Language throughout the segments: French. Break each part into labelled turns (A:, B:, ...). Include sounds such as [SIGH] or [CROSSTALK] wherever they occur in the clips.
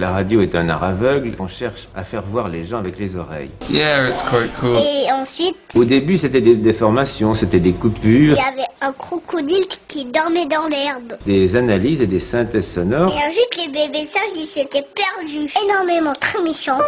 A: La radio est un art aveugle, on cherche à faire voir les gens avec les oreilles.
B: Yeah, it's quite cool.
C: Et ensuite,
A: Au début, c'était des déformations, c'était des
C: il
A: coupures,
C: y avait un crocodile qui dormait dans l'herbe.
A: des analyses et des synthèses sonores.
C: Et ensuite, les bébés sages, ils s'étaient perdus. Énormément, très méchants.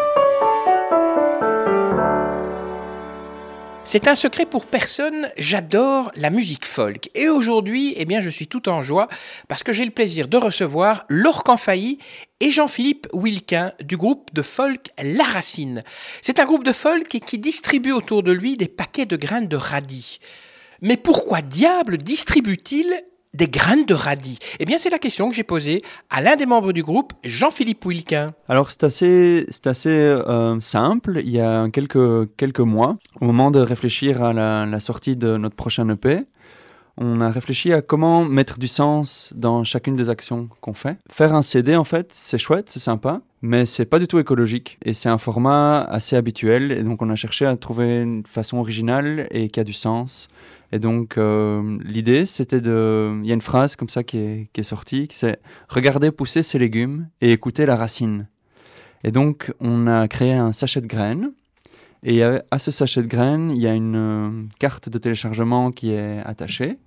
D: C'est un secret pour personne, j'adore la musique folk. Et aujourd'hui, eh bien, je suis tout en joie parce que j'ai le plaisir de recevoir Laure Canfailly et Jean-Philippe Wilquin du groupe de folk La Racine. C'est un groupe de folk qui distribue autour de lui des paquets de graines de radis. Mais pourquoi diable distribue-t-il des graines de radis Eh bien, c'est la question que j'ai posée à l'un des membres du groupe, Jean-Philippe Wilquin.
E: Alors c'est assez, c'est assez euh, simple. Il y a quelques, quelques mois, au moment de réfléchir à la, la sortie de notre prochain EP, on a réfléchi à comment mettre du sens dans chacune des actions qu'on fait. Faire un CD, en fait, c'est chouette, c'est sympa, mais c'est pas du tout écologique. Et c'est un format assez habituel. Et donc on a cherché à trouver une façon originale et qui a du sens. Et donc euh, l'idée, c'était de... Il y a une phrase comme ça qui est, qui est sortie, qui c'est « Regardez pousser ces légumes et écoutez la racine ». Et donc, on a créé un sachet de graines. Et à à ce sachet de graines, il y a une euh, carte de téléchargement qui est attachée.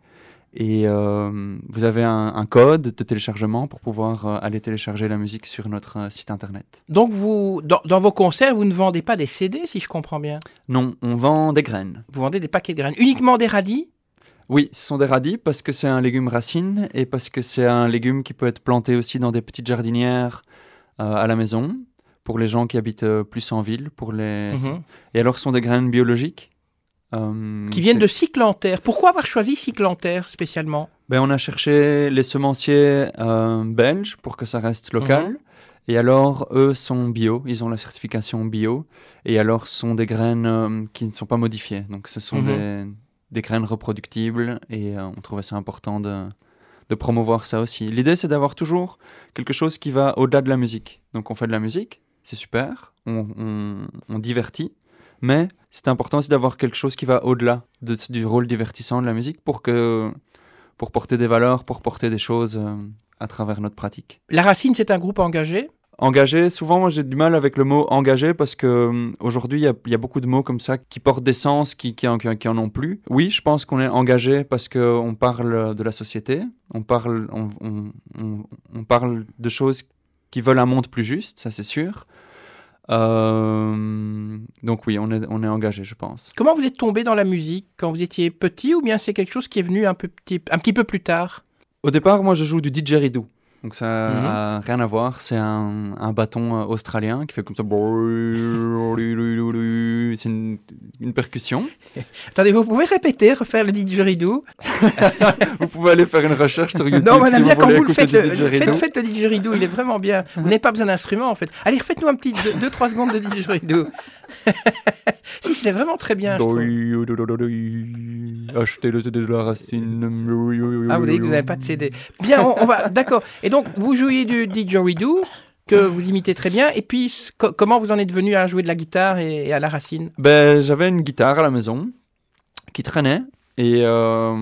E: Et euh, vous avez un, un code de téléchargement pour pouvoir euh, aller télécharger la musique sur notre euh, site internet.
D: Donc, vous, dans, dans vos concerts, vous ne vendez pas des CD, si je comprends bien?
E: Non, on vend des graines.
D: Vous vendez des paquets de graines, uniquement des radis?
E: Oui, ce sont des radis parce que c'est un légume racine et parce que c'est un légume qui peut être planté aussi dans des petites jardinières à la maison pour les gens qui habitent plus en ville. Pour les...
D: Mhm.
E: Et alors, ce sont des graines biologiques? Euh,
D: qui viennent de Cyclanterre. Pourquoi avoir choisi Cyclanterre spécialement?
E: Ben, on a cherché les semenciers euh, belges pour que ça reste local.
D: Mhm.
E: Et alors, eux sont bio, ils ont la certification bio. Et alors, ce sont des graines euh, qui ne sont pas modifiées. Donc, ce sont
D: Mhm.
E: des, des graines reproductibles. Et on trouvait ça important de, de promouvoir ça aussi. L'idée, c'est d'avoir toujours quelque chose qui va au-delà de la musique. Donc, on fait de la musique, c'est super, on, on- on divertit. Mais c'est important aussi d'avoir quelque chose qui va au-delà de- du rôle divertissant de la musique pour que pour porter des valeurs, pour porter des choses euh, à travers notre pratique.
D: La Racine, c'est un groupe engagé?
E: Engagé, souvent moi j'ai du mal avec le mot engagé parce que euh, aujourd'hui il y, a- il y a beaucoup de mots comme ça qui portent des sens qui, qui, en, qui en- qui en ont plus. Oui, je pense qu'on est engagé parce qu'on parle de la société, on parle, on, on- on- on parle de choses qui veulent un monde plus juste, ça c'est sûr. Euh, donc oui, on est, on est engagé, je pense.
D: Comment vous êtes tombé dans la musique quand vous étiez petit ou bien c'est quelque chose qui est venu un, peu petit, un petit peu plus tard?
E: Au départ, moi, je joue du didgeridoo. Donc ça
D: Mhm.
E: n'a rien à voir. C'est un, un bâton euh, australien qui fait comme ça. [LAUGHS] C'est une, une percussion. [LAUGHS]
D: Attendez, vous pouvez répéter, refaire le didgeridoo? [LAUGHS]
E: Vous pouvez aller faire une recherche sur YouTube
D: Non, mais on
E: si vous
D: bien quand vous le faites. Le,
E: didgeridoo.
D: faites, faites le didgeridoo, il est vraiment bien. Vous n'avez pas besoin d'instrument en fait. Allez, refaites-nous un petit 2-3 secondes de didgeridoo. [LAUGHS] si, c'est vraiment très bien.
E: Acheter le CD de la racine.
D: Ah, vous dites que vous n'avez pas de CD. Bien, on, on va, [LAUGHS] d'accord. Et donc, vous jouez du didgeridoo que vous imitez très bien. Et puis, co- comment vous en êtes venu à jouer de la guitare et, et à la racine?
E: Ben, j'avais une guitare à la maison qui traînait et euh,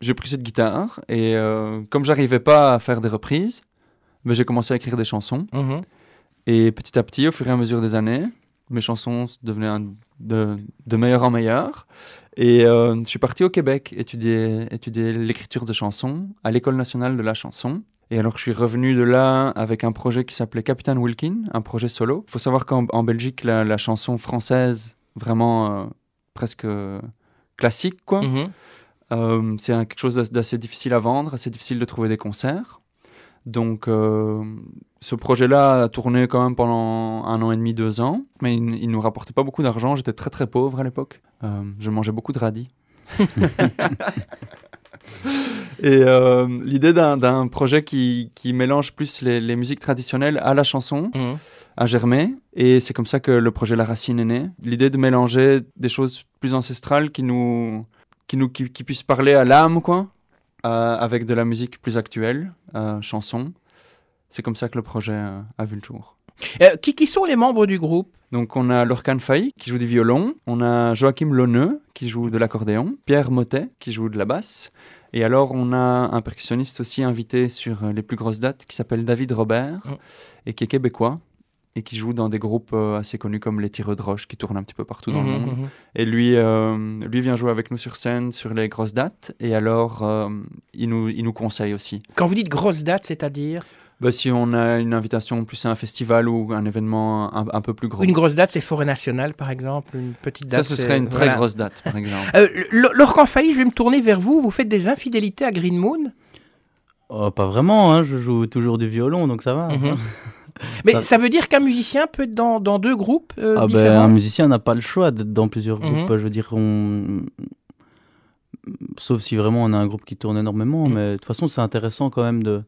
E: j'ai pris cette guitare et euh, comme j'arrivais pas à faire des reprises, ben, j'ai commencé à écrire des chansons et petit à petit, au fur et à mesure des années, mes chansons devenaient un- de, de meilleur en meilleur et euh, je suis parti au Québec étudier, étudier l'écriture de chansons à l'École nationale de la chanson. Et alors, je suis revenu de là avec un projet qui s'appelait Captain Wilkin, un projet solo. Il faut savoir qu'en en Belgique, la, la chanson française, vraiment euh, presque euh, classique, quoi,
D: Mhm.
E: euh, c'est quelque chose d'ass- d'assez difficile à vendre, assez difficile de trouver des concerts. Donc, ce projet-là a tourné quand même pendant un an et demi, deux ans, mais il, il nous rapportait pas beaucoup d'argent. J'étais très très pauvre à l'époque. Euh, je mangeais beaucoup de radis. [LAUGHS] Et euh, l'idée d'un- projet qui, qui mélange plus les, les musiques traditionnelles à la chanson a germé. Et c'est comme ça que le projet La Racine est né. L'idée de mélanger des choses plus ancestrales qui nous, qui nous, qui, qui puissent parler à l'âme, quoi, euh, avec de la musique plus actuelle, chanson. C'est comme ça que le projet euh, a vu le jour.
D: Euh, qui, qui sont les membres du groupe?
E: Donc on a Lorcan Fay qui joue du violon, on a Joachim Lonneux qui joue de l'accordéon, Pierre Motet qui joue de la basse, Et alors, on a un percussionniste aussi invité sur euh, les plus grosses dates qui s'appelle David Robert
D: Mm.
E: et qui est québécois et qui joue dans des groupes assez connus comme les Tireux de Roche qui tournent un petit peu partout dans le
D: Mhm,
E: monde.
D: mhm.
E: Et lui, euh, lui vient jouer avec nous sur scène sur les grosses dates et alors euh, il, nous, il nous conseille aussi.
D: Quand vous dites grosse date, c'est-à-dire?
E: Bah, si on a une invitation plus à un festival ou un événement un, un peu plus gros.
D: Une grosse date, c'est Forêt Nationale, par exemple. Une petite
E: Ça,
D: date.
E: ce
D: c'est-
E: serait une très
D: voilà.
E: grosse date, par exemple.
D: Euh, L- Laurent Failly, je vais me tourner vers vous. Vous faites des infidélités à Green Moon?
B: Oh, pas vraiment, hein, je joue toujours du violon, donc ça va.
D: Mhm. [LAUGHS] Mais
B: Ça-
D: ça... veut dire qu'un musicien peut être dans, dans deux groupes euh,
B: Ah ben,
D: différents?
B: un musicien n'a pas le choix d'être dans plusieurs
D: Mhm.
B: groupes. Je veux dire, on... sauf si vraiment on a un groupe qui tourne énormément,
D: Mhm.
B: mais de toute façon, c'est intéressant quand même de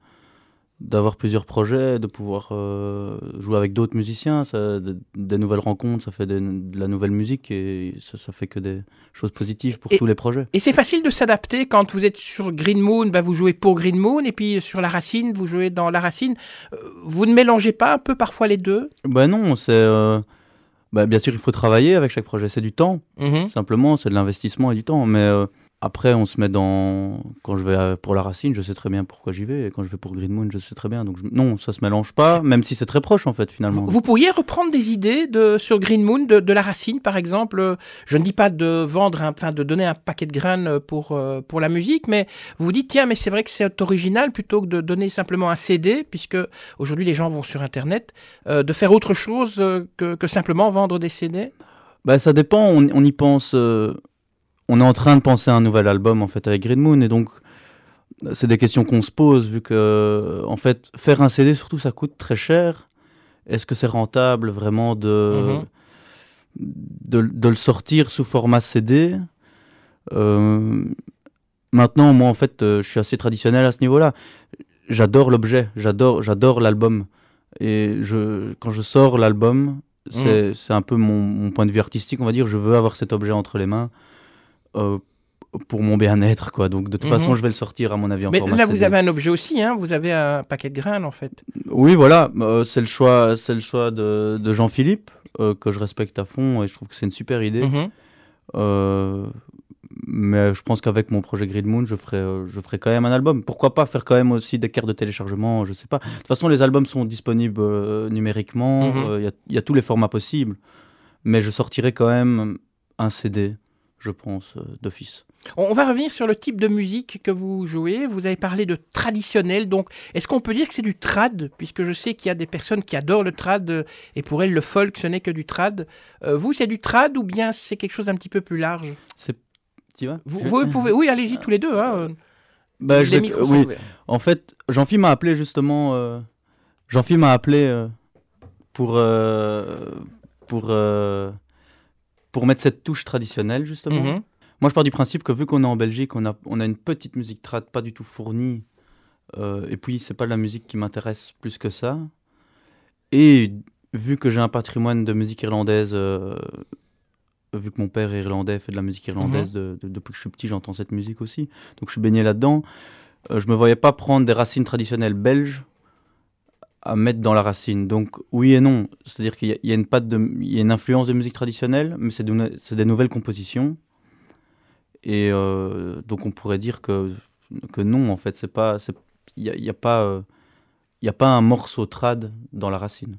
B: d'avoir plusieurs projets, de pouvoir euh, jouer avec d'autres musiciens, ça, de- des nouvelles rencontres, ça fait des- de la nouvelle musique et ça, ça fait que des choses positives pour
D: Et-
B: tous les projets.
D: Et c'est facile de s'adapter quand vous êtes sur Green Moon, bah, vous jouez pour Green Moon, et puis sur La Racine, vous jouez dans La Racine. Euh, Vous ne mélangez pas un peu parfois les deux?
B: Ben non, c'est euh, ben, bien sûr il faut travailler avec chaque projet, c'est du temps.
D: Mhm.
B: Simplement, c'est de l'investissement et du temps. Mais euh, après, on se met dans. Quand je vais euh, pour la racine, je sais très bien pourquoi j'y vais. Et quand je vais pour Green Moon, je sais très bien. Donc je- non, ça se mélange pas, même si c'est très proche en fait finalement.
D: Vous, vous pourriez reprendre des idées de, sur Green Moon, de, de La Racine par exemple? Je ne dis pas de vendre, un, enfin de donner un paquet de graines pour, euh, pour la musique, mais vous vous dites, tiens, mais c'est vrai que c'est original plutôt que de donner simplement un CD, puisque aujourd'hui les gens vont sur Internet, euh, de faire autre chose que, que simplement vendre des CD.
B: Bah, ça dépend. On, on y pense. euh, on est en train de penser à un nouvel album en fait avec Green Moon et donc c'est des questions qu'on se pose vu que en fait faire un CD surtout ça coûte très cher. Est-ce que c'est rentable vraiment de, de, de le sortir sous format CD Euh, Maintenant, moi en fait, euh, je suis assez traditionnel à ce niveau-là. J'adore l'objet, j'adore, j'adore l'album. Et je, quand je sors l'album, c'est c'est un peu mon, mon point de vue artistique, on va dire. Je veux avoir cet objet entre les mains euh, pour mon bien-être, quoi. Donc de toute
D: Mhm.
B: façon, je vais le sortir à mon avis en
D: Mais
B: format
D: là, vous avez un objet aussi, hein, vous avez un paquet de graines en fait.
B: Oui, voilà, euh, c'est le choix, c'est le choix de, de Jean-Philippe euh, que je respecte à fond et je trouve que c'est une super idée.
D: Mhm.
B: Mais je pense qu'avec mon projet Grid Moon, je ferai, je ferai quand même un album. Pourquoi pas faire quand même aussi des cartes de téléchargement, je sais pas. De toute façon, les albums sont disponibles numériquement,
D: Mhm.
B: y il y, a tous les formats possibles. Mais je sortirai quand même un CD, je pense, euh, d'office.
D: On va revenir sur le type de musique que vous jouez. Vous avez parlé de traditionnel, donc est-ce qu'on peut dire que c'est du trad? Puisque je sais qu'il y a des personnes qui adorent le trad et pour elles le folk ce n'est que du trad. Euh, vous, c'est du trad ou bien c'est quelque chose d'un petit peu plus large?
B: C'est... Tu vois
D: vous, vous pouvez, oui, allez-y tous les deux. Hein.
B: Bah, je vais- oui. En fait, Jean-Phil m'a appelé justement. Euh, Jean-Phil m'a appelé euh, pour pour pour mettre cette touche traditionnelle justement.
D: Mhm.
B: Moi, je pars du principe que vu qu'on est en Belgique, on a on a une petite musique trad, pas du tout fournie. euh, et puis, c'est pas de la musique qui m'intéresse plus que ça. Et vu que j'ai un patrimoine de musique irlandaise, euh, vu que mon père est irlandais, fait de la musique irlandaise de- de- depuis que je suis petit, j'entends cette musique aussi. Donc je suis baigné là-dedans. Euh, je me voyais pas prendre des racines traditionnelles belges à mettre dans la racine. Donc oui et non. C'est-à-dire qu'il y, a- il y a une patte de, il y a une influence de musique traditionnelle, mais c'est de- des nouvelles compositions. Et euh, donc on pourrait dire que, que non, en fait, c'est pas, il y a, il y a pas, euh, y a pas un morceau trad dans la racine.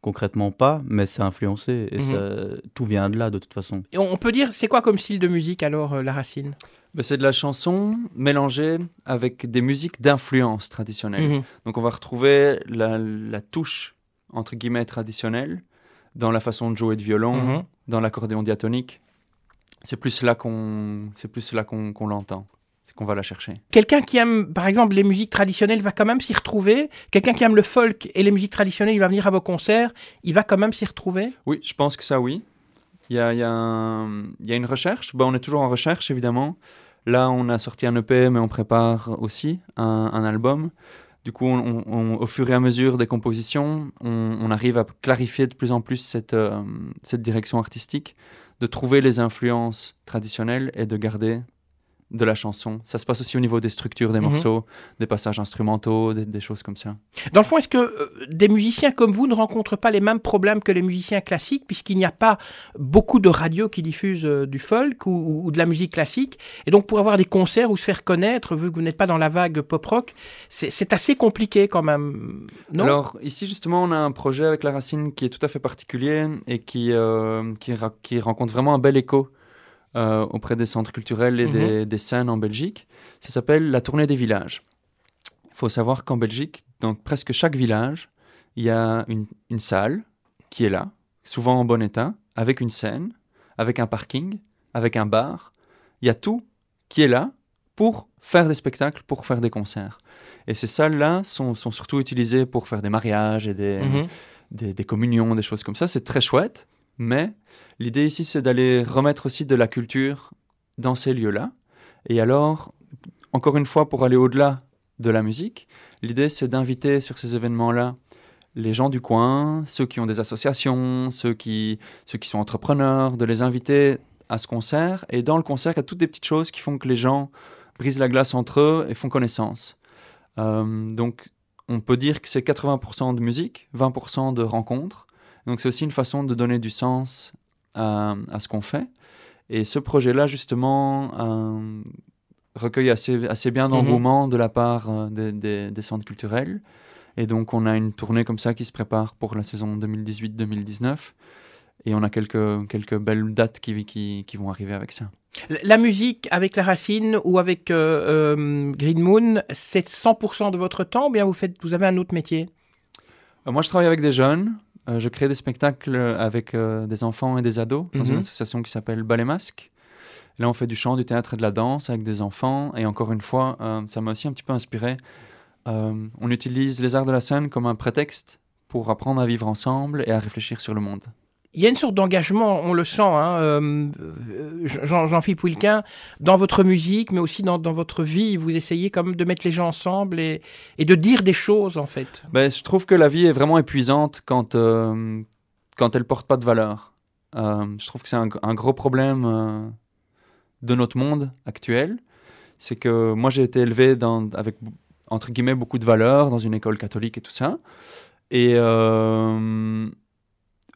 B: Concrètement pas, mais c'est influencé et
D: Mhm.
B: ça- tout vient de là de toute façon.
D: Et on peut dire, c'est quoi comme style de musique alors, euh, la racine?
E: C'est de la chanson mélangée avec des musiques d'influence traditionnelle.
D: Mhm.
E: Donc on va retrouver la, la touche, entre guillemets, traditionnelle dans la façon de jouer de violon,
D: Mhm.
E: dans l'accordéon diatonique. C'est plus là qu'on c'est plus là qu'on qu'on l'entend. C'est qu'on va la chercher.
D: Quelqu'un qui aime, par exemple, les musiques traditionnelles va quand même s'y retrouver. Quelqu'un qui aime le folk et les musiques traditionnelles, il va venir à vos concerts, il va quand même s'y retrouver?
E: Oui, je pense que ça, oui. Il y a, une recherche. Ben, on est toujours en recherche, évidemment. Là, on a sorti un EP, mais on prépare aussi un, album. Du coup, au fur et à mesure des compositions, on, arrive à clarifier de plus en plus euh, cette direction artistique, de trouver les influences traditionnelles et de garder de la chanson. Ça se passe aussi au niveau des structures des
D: Mhm.
E: morceaux, des passages instrumentaux, des, des choses comme ça.
D: Dans le fond, est-ce que euh, des musiciens comme vous ne rencontrent pas les mêmes problèmes que les musiciens classiques, puisqu'il n'y a pas beaucoup de radios qui diffusent euh, du folk ou, ou- ou de la musique classique? Et donc, pour avoir des concerts ou se faire connaître, vu que vous n'êtes pas dans la vague pop-rock, c'est c'est assez compliqué quand même. Non?
E: Alors ici justement on a un projet avec la racine qui est tout à fait particulier et qui, euh, qui rencontre vraiment un bel écho euh, auprès des centres culturels et
D: Mhm.
E: des, des scènes en Belgique. Ça s'appelle la tournée des villages. Il faut savoir qu'en Belgique, dans presque chaque village, il y a une, une salle qui est là, souvent en bon état, avec une scène, avec un parking, avec un bar. Il y a tout qui est là pour faire des spectacles, pour faire des concerts. Et ces salles-là sont, sont surtout utilisées pour faire des mariages et des,
D: Mhm.
E: des, des communions, des choses comme ça. C'est très chouette, mais l'idée ici, c'est d'aller remettre aussi de la culture dans ces lieux-là. Et alors, encore une fois, pour aller au-delà de la musique, l'idée, c'est d'inviter sur ces événements-là les gens du coin, ceux qui ont des associations, ceux qui, ceux qui sont entrepreneurs, de les inviter à ce concert. Et dans le concert, il y a toutes des petites choses qui font que les gens brisent la glace entre eux et font connaissance. Euh, donc, on peut dire que c'est 80% de musique, 20% de rencontres. Donc, c'est aussi une façon de donner du sens à, à ce qu'on fait. Et ce projet-là, justement, euh, recueille assez, assez bien d'engouement de la part euh, des, des- des centres culturels. Et donc, on a une tournée comme ça qui se prépare pour la saison 2018-2019. Et on a quelques, quelques belles dates qui, qui, qui vont arriver avec ça.
D: La- musique avec la racine ou avec euh, Green Moon, c'est 100% de votre temps ou bien vous, faites, vous avez un autre métier?
E: Moi, je travaille avec des jeunes. Euh, je crée des spectacles avec euh, des enfants et des ados dans
D: Mhm.
E: une association qui s'appelle Ballet Masque. Là, on fait du chant, du théâtre et de la danse avec des enfants. Et encore une fois, euh, ça m'a aussi un petit peu inspiré. Euh, on utilise les arts de la scène comme un prétexte pour apprendre à vivre ensemble et à réfléchir sur le monde.
D: Il y a une sorte d'engagement, on le sent, hein, euh, euh, Jean- Jean-Philippe Wilquin, dans votre musique, mais aussi dans, votre vie. Vous essayez même de mettre les gens ensemble et, de dire des choses, en fait.
E: Ben, je trouve que la vie est vraiment épuisante quand, euh, quand elle porte pas de valeur. Euh, je trouve que c'est un, gros problème euh, de notre monde actuel. C'est que moi, j'ai été élevé avec, entre guillemets, beaucoup de valeurs dans une école catholique et tout ça. Et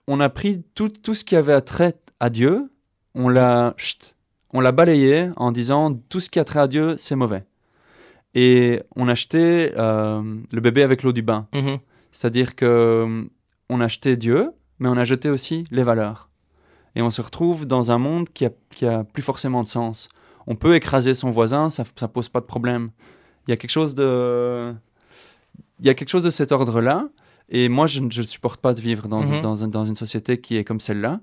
E: on a pris tout, tout ce qui avait à trait à Dieu, on l'a on l'a balayé en disant tout ce qui a trait à Dieu, c'est mauvais. Et on a jeté euh, le bébé avec l'eau du bain.
D: Mhm.
E: C'est-à-dire que euh, on a jeté Dieu, mais on a jeté aussi les valeurs. Et on se retrouve dans un monde qui a, qui a plus forcément de sens. On peut écraser son voisin, ça ne pose pas de problème. Il y a quelque chose de, il y a quelque chose de cet ordre-là. Et moi, je ne supporte pas de vivre dans,
D: Mhm.
E: dans, un- dans une société qui est comme celle-là.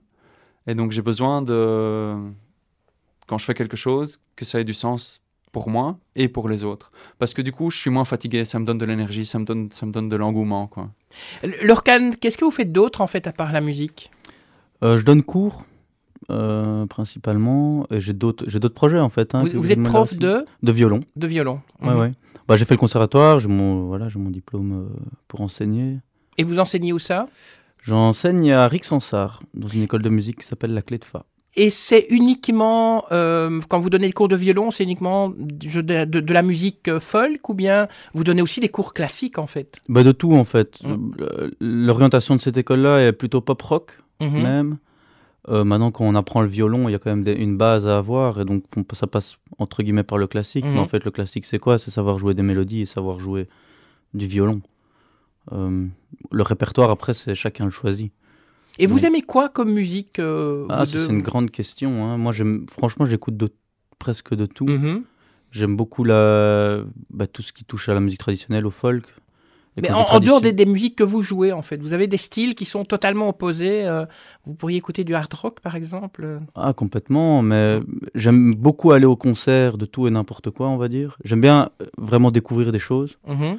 E: Et donc, j'ai besoin de, quand je fais quelque chose, que ça ait du sens pour moi et pour les autres. Parce que du coup, je suis moins fatigué, ça me donne de l'énergie, ça me donne, ça me donne de l'engouement, quoi.
D: Lorcan, qu'est-ce que vous faites d'autre, en fait, à part la musique?
B: Euh, je donne cours, euh, principalement, et j'ai d'autres j'ai d'autres projets, en fait. hein,
D: vous, êtes prof
B: aussi.
D: de,
B: De violon,
D: de violon.
B: ouais,
D: Mhm.
B: ouais. Bah, j'ai fait le conservatoire, j'ai mon, voilà, j'ai mon diplôme euh, pour enseigner.
D: Et vous enseignez où ça?
B: J'enseigne à Rixensart, dans une école de musique qui s'appelle la Clé de Fa.
D: Et c'est uniquement, euh, quand vous donnez des cours de violon, c'est uniquement de, de- de la musique euh, folk ou bien vous donnez aussi des cours classiques en fait?
B: Bah, de tout, en fait.
D: Mm.
B: Euh, L'orientation de cette école-là est plutôt pop-rock,
D: Mhm.
B: même. Euh, maintenant, quand on apprend le violon, il y a quand même des- une base à avoir, et donc on- ça passe entre guillemets par le classique.
D: Mhm.
B: Mais en fait, le classique, c'est quoi? C'est savoir jouer des mélodies et savoir jouer du violon. Euh, le répertoire, après, c'est chacun le choisit.
D: Et vous
B: Donc-
D: aimez quoi comme musique euh,
B: Ah, c'est une grande question. hein. Moi, franchement, j'écoute de- presque de tout.
D: Mhm.
B: J'aime beaucoup la, bah, tout ce qui touche à la musique traditionnelle, au folk.
D: Mais en, en dehors des, musiques que vous jouez en fait, vous avez des styles qui sont totalement opposés. euh, vous pourriez écouter du hard rock par exemple.
B: Ah, complètement, mais j'aime beaucoup aller au concert de tout et n'importe quoi, on va dire. J'aime bien vraiment découvrir des choses,
D: Mhm.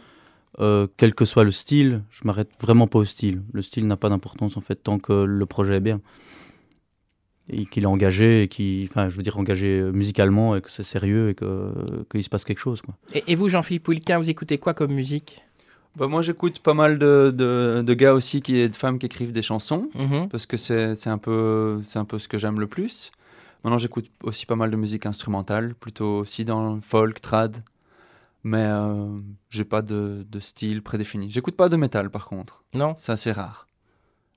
B: Euh, quel que soit le style. Je m'arrête vraiment pas au style. Le style n'a pas d'importance en fait tant que le projet est bien et qu'il est engagé, et qui, enfin, je veux dire engagé euh, musicalement et que c'est sérieux et que qu'il se passe quelque chose. Quoi.
D: Et, et vous, Jean-Philippe Wilquin, vous écoutez quoi comme musique?
E: Bah, moi, j'écoute pas mal de, de, de gars aussi qui, et de femmes qui écrivent des chansons,
D: Mhm.
E: parce que c'est c'est un, peu- c'est un peu ce que j'aime le plus. Maintenant, j'écoute aussi pas mal de musique instrumentale, plutôt aussi dans le folk, trad. Mais euh, j'ai pas de, de style prédéfini. J'écoute pas de métal par contre.
D: Non
E: C'est assez rare.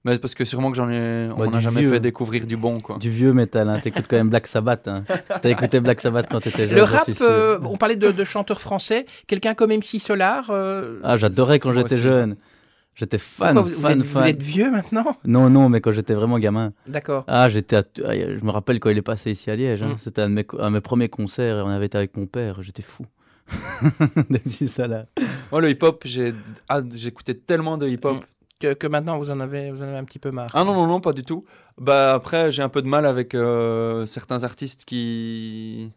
E: Mais parce que sûrement que j'en ai.
B: Bah,
E: on
B: du
E: n'a jamais
B: vieux.
E: fait découvrir du bon, quoi.
B: Du vieux métal, hein. t'écoutes quand même Black Sabbath. Hein. [LAUGHS] T'as écouté Black Sabbath quand t'étais jeune.
D: Le rap,
B: sûr.
D: euh, on parlait de, de chanteurs français. Quelqu'un comme MC Solar euh,
B: Ah, j'adorais quand j'étais jeune. J'étais fan,
D: pourquoi vous, vous
B: fan,
D: êtes, vous
B: fan.
D: êtes vieux maintenant?
B: Non, non, mais quand j'étais vraiment gamin.
D: D'accord.
B: Ah, j'étais. à- ah, Je me rappelle quand il est passé ici à Liège. hein.
D: Mm.
B: C'était un, de mes co- un de mes premiers concerts et on avait été avec mon père. J'étais fou. De ça là.
E: Moi, le hip-hop, j'ai ah, j'écoutais tellement de hip-hop.
D: Mm. Que, que maintenant vous en, avez, vous en avez un petit peu marre.
E: Ah non, non, non, pas du tout. Bah, après, j'ai un peu de mal avec euh, certains artistes qui.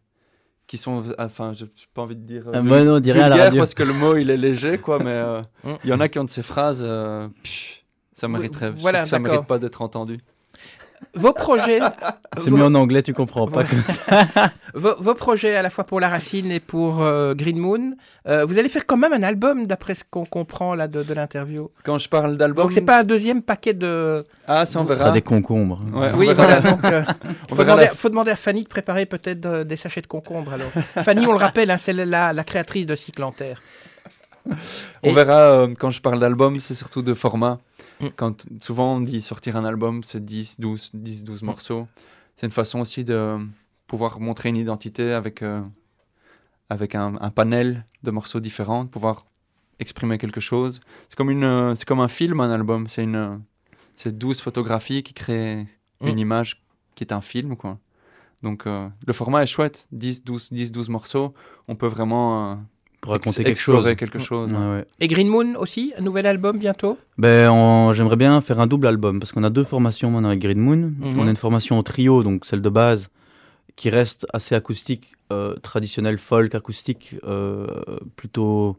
E: qui sont. Enfin, j'ai j'ai pas envie de dire. euh,
B: Ah,
E: vul-
B: moi, non, on dirait à la radio.
E: parce que le mot, il est léger, quoi, mais euh, [LAUGHS]
D: Mm.
E: il y en a qui ont de ces phrases. euh, pff, ça mériterait. je
D: voilà,
E: que ça mérite pas d'être entendu.
D: Vos projets,
B: C'est
D: vos,
B: mieux en anglais, tu comprends pas. Comme ça. [LAUGHS]
D: vos, vos projets à la fois pour La Racine et pour euh, Green Moon, euh, vous allez faire quand même un album d'après ce qu'on comprend là de, de l'interview.
E: Quand je parle d'album.
D: Donc c'est pas un deuxième paquet de.
E: Ah, ça, on
B: Ce sera
E: verra.
B: des concombres.
E: Ouais,
D: oui,
E: verra
D: voilà. [LAUGHS] Donc, euh,
E: on
D: faut,
E: verra
D: demander,
E: la-
D: faut demander à Fanny de préparer peut-être euh, des sachets de concombre. Alors, [LAUGHS] Fanny, on le rappelle, hein, c'est la, la créatrice de Cyclanterre.
E: On
D: Et-
E: verra euh, quand je parle d'album, c'est surtout de format.
D: Mm.
E: Quand souvent on dit sortir un album, c'est 10, 12, 10, 12 morceaux. C'est une façon aussi de pouvoir montrer une identité avec, euh, avec un, un panel de morceaux différents, de pouvoir exprimer quelque chose. C'est comme, une, euh, c'est comme un film, un album. C'est une, c'est 12 photographies qui créent
D: Mm.
E: une image qui est un film, quoi. Donc euh, le format est chouette, 10, 12, 10, 12 morceaux. On peut vraiment euh,
B: raconter
E: ex-
B: quelque chose.
E: quelque chose.
B: Ouais,
E: ouais.
B: ouais.
D: Et Green Moon aussi, un nouvel album bientôt?
B: Ben, on- j'aimerais bien faire un double album parce qu'on a deux formations maintenant avec Green Moon.
D: Mhm.
B: On a une formation en trio, donc celle de base, qui reste assez acoustique, euh, traditionnelle folk acoustique, euh, plutôt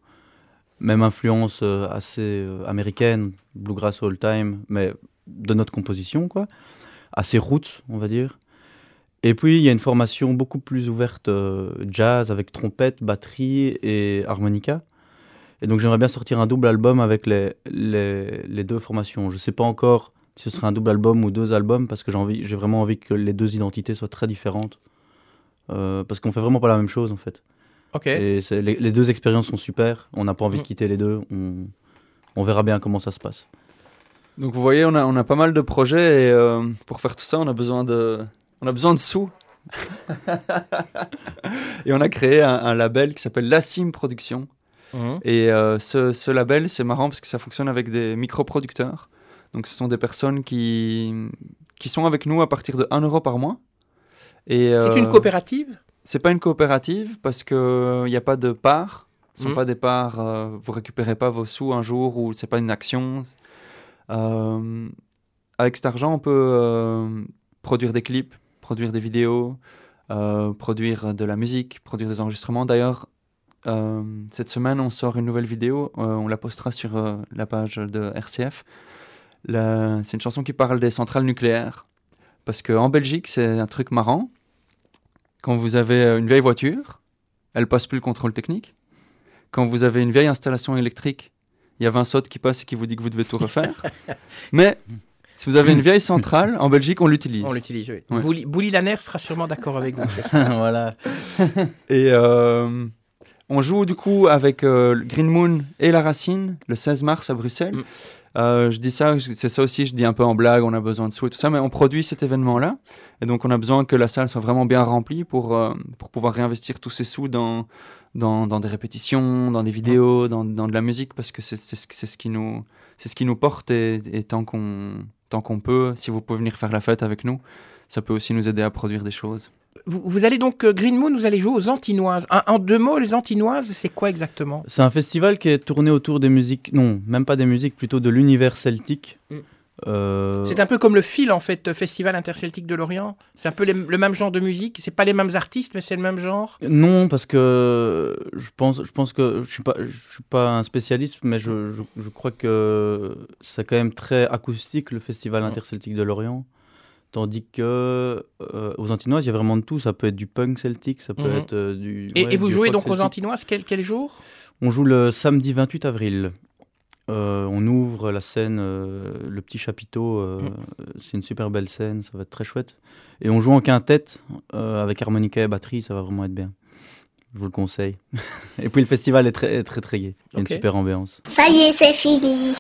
B: même influence euh, assez euh, américaine, bluegrass all time, mais de notre composition, quoi. Assez roots, on va dire. Et puis, il y a une formation beaucoup plus ouverte euh, jazz avec trompette, batterie et harmonica. Et donc, j'aimerais bien sortir un double album avec les, les, les deux formations. Je ne sais pas encore si ce sera un double album ou deux albums parce que j'ai envie- j'ai vraiment envie que les deux identités soient très différentes. Euh, parce qu'on fait vraiment pas la même chose en fait.
D: Ok.
B: Et les deux expériences sont super. On n'a pas envie
D: Mm.
B: de quitter les deux. On, on verra bien comment ça se passe.
E: Donc vous voyez, on a, on a pas mal de projets et euh, pour faire tout ça, on a besoin de, on a besoin de sous. et on a créé un, un label qui s'appelle La Cime Production.
D: Mhm.
E: Et euh, ce, ce label, c'est marrant parce que ça fonctionne avec des micro-producteurs. Donc ce sont des personnes qui, qui sont avec nous à partir de 1 euro par mois. Et,
D: C'est
E: euh,
D: une coopérative?
E: C'est pas une coopérative parce qu'il n'y a pas de parts. Ce ne sont
D: Mhm.
E: pas des parts, euh, vous récupérez pas vos sous un jour ou c'est pas une action. Euh, avec cet argent, on peut euh, produire des clips, produire des vidéos, euh, produire de la musique, produire des enregistrements. D'ailleurs, euh, cette semaine, on sort une nouvelle vidéo, euh, on la postera sur la page de RCF. La- C'est une chanson qui parle des centrales nucléaires. Parce qu'en Belgique, c'est un truc marrant. Quand vous avez une vieille voiture, elle passe plus le contrôle technique. Quand vous avez une vieille installation électrique, il y a Vincent qui passe et qui vous dit que vous devez tout refaire. [LAUGHS] Mais si vous avez une [CLEARS THROAT] vieille centrale, en Belgique, on l'utilise.
D: On l'utilise, oui.
E: Ouais.
D: Bouli, Bouli Laner sera sûrement d'accord avec vous [LAUGHS]
B: voilà. [LAUGHS]
E: Et euh, on joue du coup avec euh, Green Moon et La Racine le 16 mars à Bruxelles.
D: Mm.
E: Euh, je dis ça, c'est ça aussi, je dis un peu en blague, on a besoin de sous et tout ça, mais on produit cet événement-là. Et donc on a besoin que la salle soit vraiment bien remplie pour, euh, pour pouvoir réinvestir tous ces sous dans, dans, dans des répétitions, dans des vidéos, dans, dans de la musique, parce que c'est ce ce qui nous, c'est ce qui nous porte. Et, et tant qu'on tant qu'on peut, si vous pouvez venir faire la fête avec nous, ça peut aussi nous aider à produire des choses.
D: Vous, vous allez donc, euh, Green Moon, vous allez jouer aux Antinoises. En, en deux mots, les Antinoises, c'est quoi exactement?
B: C'est un festival qui est tourné autour des musiques, non, même pas des musiques, plutôt de l'univers celtique.
D: Mm.
B: Euh,
D: C'est un peu comme le fil, en fait, Festival interceltique de l'Orient. C'est un peu les- le même genre de musique. C'est pas les mêmes artistes, mais c'est le même genre.
B: Non, parce que je pense, je pense que je suis pas, je suis pas un spécialiste, mais je, je, je crois que c'est quand même très acoustique le festival interceltique de l'Orient. Tandis que euh, aux Antinoises, il y a vraiment de tout. Ça peut être du punk celtique, ça peut
D: Mhm.
B: être euh, du.
D: Et,
B: ouais,
D: et vous
B: du
D: jouez donc aux. Antinoises quel, quel jour?
B: On joue le samedi 28 avril. Euh, on ouvre la scène, euh, le petit chapiteau, euh,
D: Mm.
B: c'est une super belle scène, ça va être très chouette. Et on joue en quintette euh, avec harmonica et batterie, ça va vraiment être bien. Je vous le conseille. [LAUGHS] et puis le festival est très très très gai. Il y a une super ambiance.
C: Ça y est, c'est fini.